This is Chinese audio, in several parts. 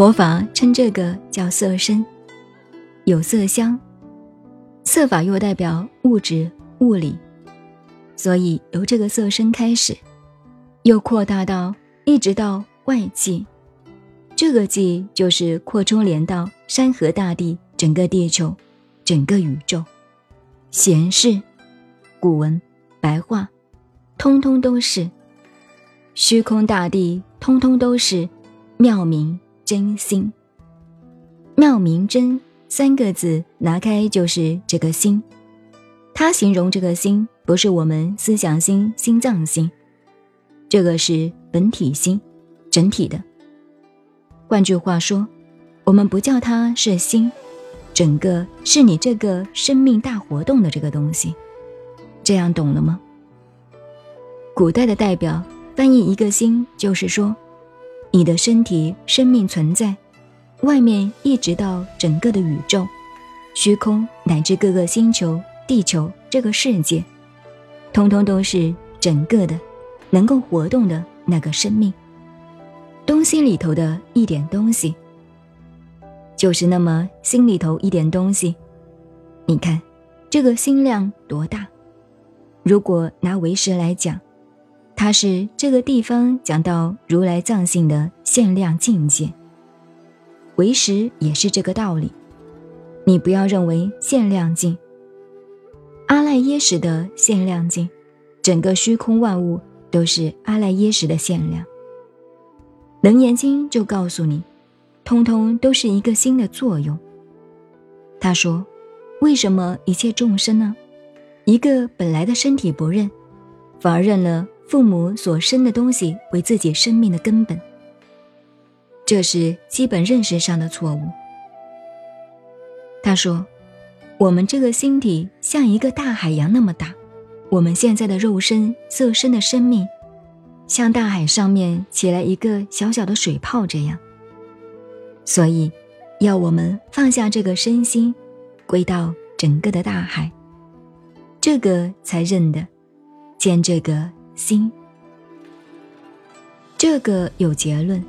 佛法称这个叫色身，有色香，色法又代表物质物理，所以由这个色身开始，又扩大到一直到外界，这个界就是扩充连到山河大地、整个地球、整个宇宙，闲事、古文、白话，通通都是虚空大地，通通都是妙明。真心，妙明真三个字拿开就是这个心。他形容这个心，不是我们思想心、心脏心，这个是本体心，整体的。换句话说，我们不叫它是心，整个是你这个生命大活动的这个东西。这样懂了吗？古代的代表翻译一个心，就是说。你的身体生命存在，外面一直到整个的宇宙、虚空乃至各个星球、地球这个世界，通通都是整个的，能够活动的那个生命。东西里头的一点东西，就是那么心里头一点东西。你看，这个心量多大？如果拿为师来讲。它是这个地方讲到如来藏性的限量境界，为实也是这个道理。你不要认为限量境，阿赖耶识的限量境，整个虚空万物都是阿赖耶识的限量。楞严经就告诉你，通通都是一个心的作用。他说，为什么一切众生呢？一个本来的身体不认，反而认了。父母所生的东西为自己生命的根本，这是基本认识上的错误。他说：“我们这个星体像一个大海洋那么大，我们现在的肉身色身的生命，像大海上面起来一个小小的水泡这样。所以，要我们放下这个身心，归到整个的大海，这个才认得见这个。”心，这个有结论，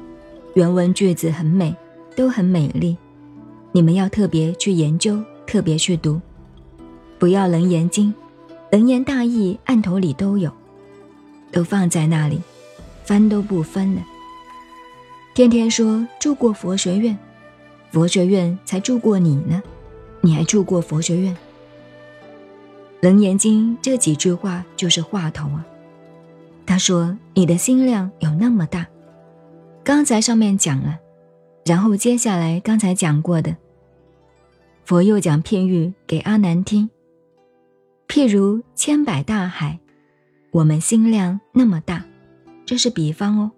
原文句子很美，都很美丽。你们要特别去研究，特别去读，不要楞严经，楞严大义案头里都有，都放在那里，翻都不翻了。天天说住过佛学院，佛学院才住过你呢，你还住过佛学院？楞严经这几句话就是话头啊。他说：“你的心量有那么大，刚才上面讲了，然后接下来刚才讲过的，佛又讲譬喻给阿难听。譬如千百大海，我们心量那么大，这是比方哦。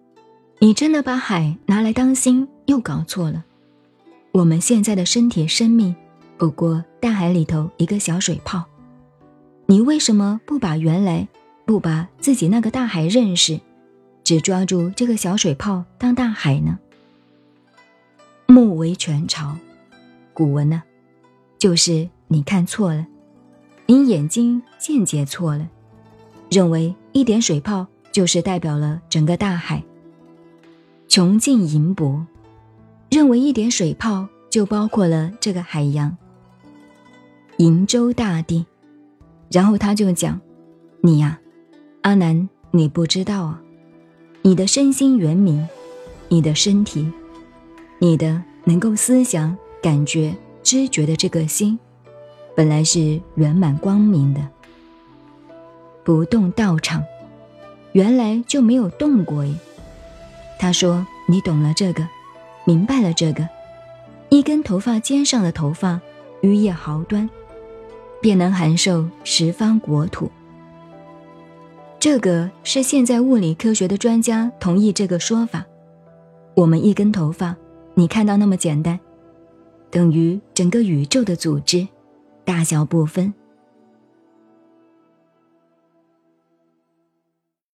你真的把海拿来当心，又搞错了。我们现在的身体生命，不过大海里头一个小水泡，你为什么不把原来？”不把自己那个大海认识，只抓住这个小水泡当大海呢？目为全潮，古文呢，就是你看错了，你眼睛见解错了，认为一点水泡就是代表了整个大海，穷尽银箔，认为一点水泡就包括了这个海洋，瀛洲大地，然后他就讲，你呀。阿难，你不知道啊！你的身心圆明，你的身体，你的能够思想、感觉、知觉的这个心，本来是圆满光明的，不动道场，原来就没有动过耶。他说：“你懂了这个，明白了这个，一根头发尖上的头发，余叶毫端，便能含受十方国土。”这个是现在物理科学的专家同意这个说法。我们一根头发，你看到那么简单，等于整个宇宙的组织，大小不分。